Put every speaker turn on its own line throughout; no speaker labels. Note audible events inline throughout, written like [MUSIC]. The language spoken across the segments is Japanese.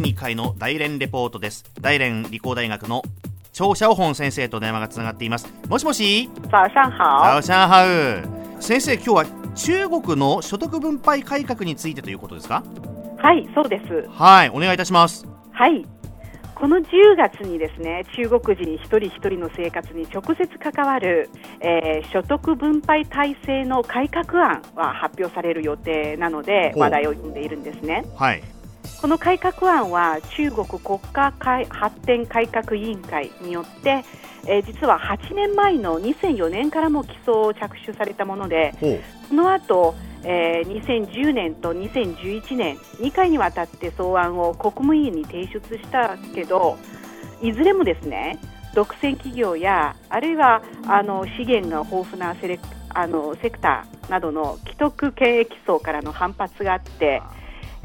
区議会の大連レポートです大連理工大学の張小本先生と電話がつながっていますもしもし？
早上好。
早上好先生今日は中国の所得分配改革についてということですか？
はい、そうです。
はいお願いいたします
はい。この10月にですね、中国人一人一人の生活に直接関わる、えー所得分配体制の改革案は発表される予定なので、話題を読んでいるんですね。
はい
この改革案は中国国家改発展改革委員会によって、えー実は8年前の2004年からも基礎を着手されたもので、その後、えー2010年と2011年2回にわたって草案を国務委員に提出したけどいずれもですね独占企業やあるいはあの資源が豊富なセレクあのセクターなどの既得権益層からの反発があって、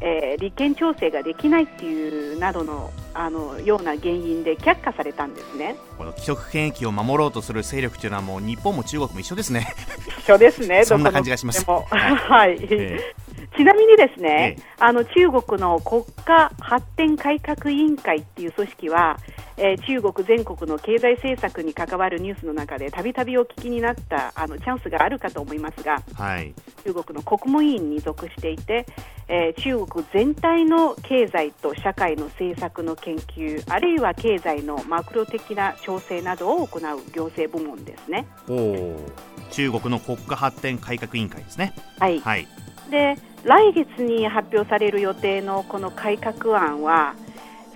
えー立憲調整ができないっていうなどのあのような原因で却下されたんですね。
この既得権益を守ろうとする勢力というのはもう日本も中国も一緒ですね、[LAUGHS]
一緒ですね。[LAUGHS]
そんな感じがしますはい [LAUGHS]
はい。
え
ちなみにですね、
ええ
あの中国の国家発展改革委員会っていう組織は、えー中国全国の経済政策に関わるニュースの中でたびたびお聞きになったあのチャンスがあるかと思いますが
はい。
中国の国務委員に属していて、えー中国全体の経済と社会の政策の研究あるいは経済のマクロ的な調整などを行う行政部門ですね。
ほう中国の国家発展改革委員会ですね。
はい。
はい。
で来月に発表される予定のこの改革案は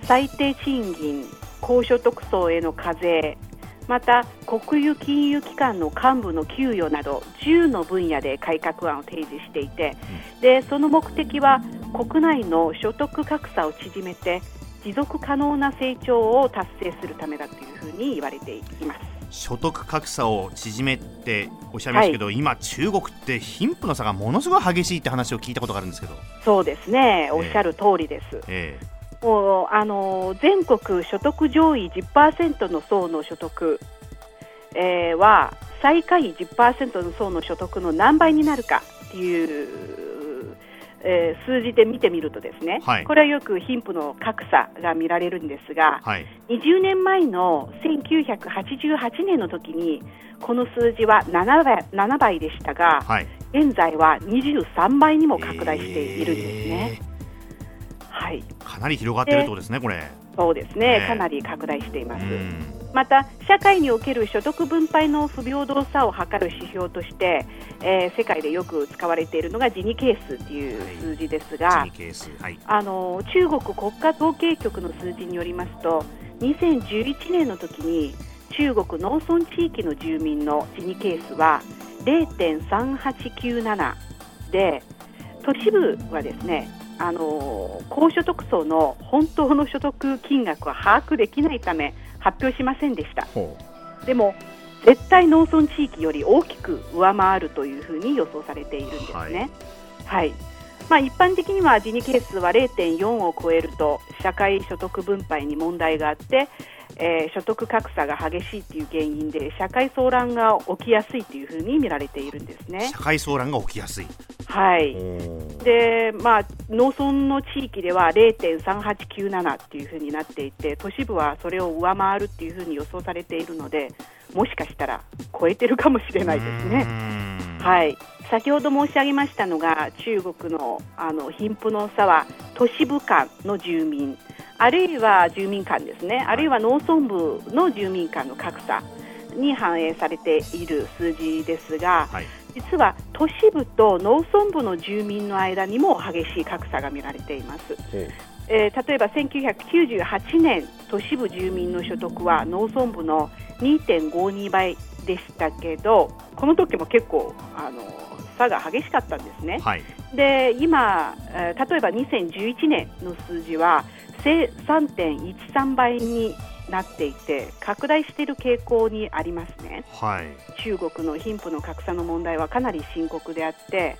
最低賃金、高所得層への課税また国有金融機関の幹部の給与など10の分野で改革案を提示していてでその目的は国内の所得格差を縮めて持続可能な成長を達成するためだというふうに言われています。
所得格差を縮めっておっしゃいましたけど、今中国って貧富の差がものすごい激しいって話を聞いたことがあるんですけど。
そうですね、おっしゃる通りです。
え
もうあの全国所得上位10%の層の所得、えーは最下位10%の層の所得の何倍になるかっていう、えー数字で見てみるとですね、
はい。
これはよく貧富の格差が見られるんですが
え、はい。
20年前の1988年の時にこの数字は7倍 ,7 倍でしたが、
はい。
現在は23倍にも拡大しているんですね。はい。
えーかなり広がってるとですねこれ。
そうです
ね。
ね、かなり拡大しています。
うん。
また、社会における所得分配の不平等さを測る指標として、えー世界でよく使われているのがジニケースという数字ですが、あの中国国家統計局の数字によりますと、2011年の時に中国農村地域の住民のジニケースは0.3897で、都市部はですね、あの高所得層の本当の所得金額は把握できないため発表しませんでした。
ほ
でも絶対農村地域より大きく上回るというふうに予想されているんですね。はい。まあ一般的にはジニケースは0.4を超えると社会所得分配に問題があって、えー所得格差が激しいという原因で社会騒乱が起きやすいというふうに見られているんです
う
ね
社。会騒乱が起きやすい
はい。
お
で、まあ、農村の地域では0.3897っていうふうになっていて、都市部はそれを上回るっていうふうに予想されているので、もしかしたら超えてるかもしれないですね。
ね
はい、先ほど申し上げましたのが、中国のあの貧富の差は都市部間の住民、あるいは住民間ですね、あるいは農村部の住民間の格差に反映されている数字ですが、
はい。
実は都市部と農村部の住民の間にも激しい格差が見られています。えー例えば1998年都市部住民の所得は農村部の2.52倍でしたけどこの時も結構あの差が激しかったんですね。
はい
で今、えー例えば2011年の数字はせ3.13倍になっていて拡大している傾向にありますね。
はい
中国の貧富の格差の問題はかなり深刻であって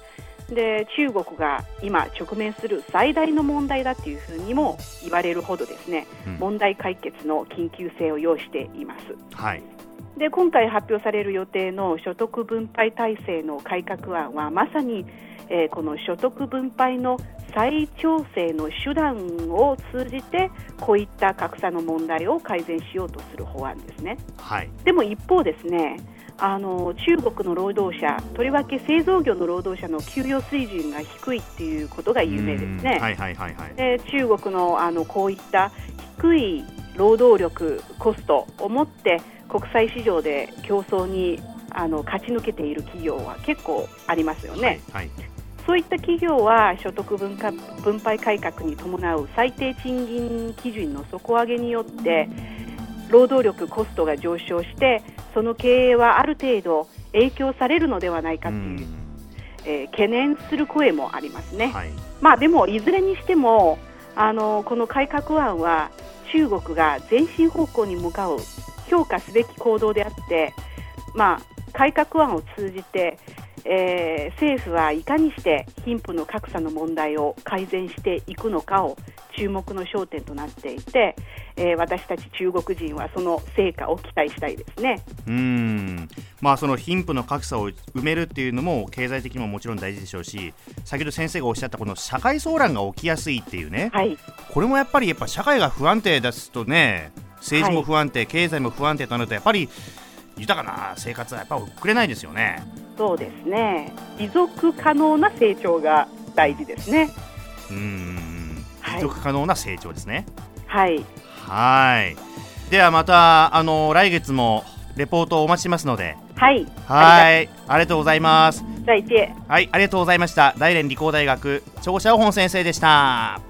で中国が今直面する最大の問題だというふうにも言われるほどですね
うん
問題解決の緊急性を要しています。
はい
で今回発表される予定の所得分配体制の改革案はまさに、えー、この所得分配の再調整の手段を通じてこういった格差の問題を改善しようとする法案ですね。
はい、
でも一方ですねあの中国の労働者とりわけ製造業の労働者の給与水準が低いっていうことが有名ですね。中国のあのこういった低い労働力コストを持って国際市場で競争にあの勝ち抜けている企業は結構ありますよね。
はい、はい、
そういった企業は所得分化分配改革に伴う最低賃金基準の底上げによって労働力コストが上昇してその経営はある程度影響されるのではないかという、えー、懸念する声もありますね。はい、まあでもいずれにしてもあのこの改革案は中国が前進方向に向かう評価すべき行動であって、まあ、改革案を通じて、えー、政府はいかにして貧富の格差の問題を改善していくのかを注目の焦点となっていて、えー、私たち中国人はその成果を期待したいですね。
うん。まあその貧富の格差を埋めるっていうのも経済的にももちろん大事でしょうし先ほど先生がおっしゃったこの社会騒乱が起きやすいっていうね、
はい、
これもやっぱりやっぱ社会が不安定ですとね政治も不安定、はい、経済も不安定となるとやっぱり豊かな生活はやっぱ送れないですよね。
そうですね。持続可能な成長が大事ですね。
うん。持続可能な成長ですね。
はい。
はい。ではまたあの来月もレポートをお待ちしますので。
はい。
はい。ありがとうございます。はい、ありがとうございました。大連理工大学長者本先生でした。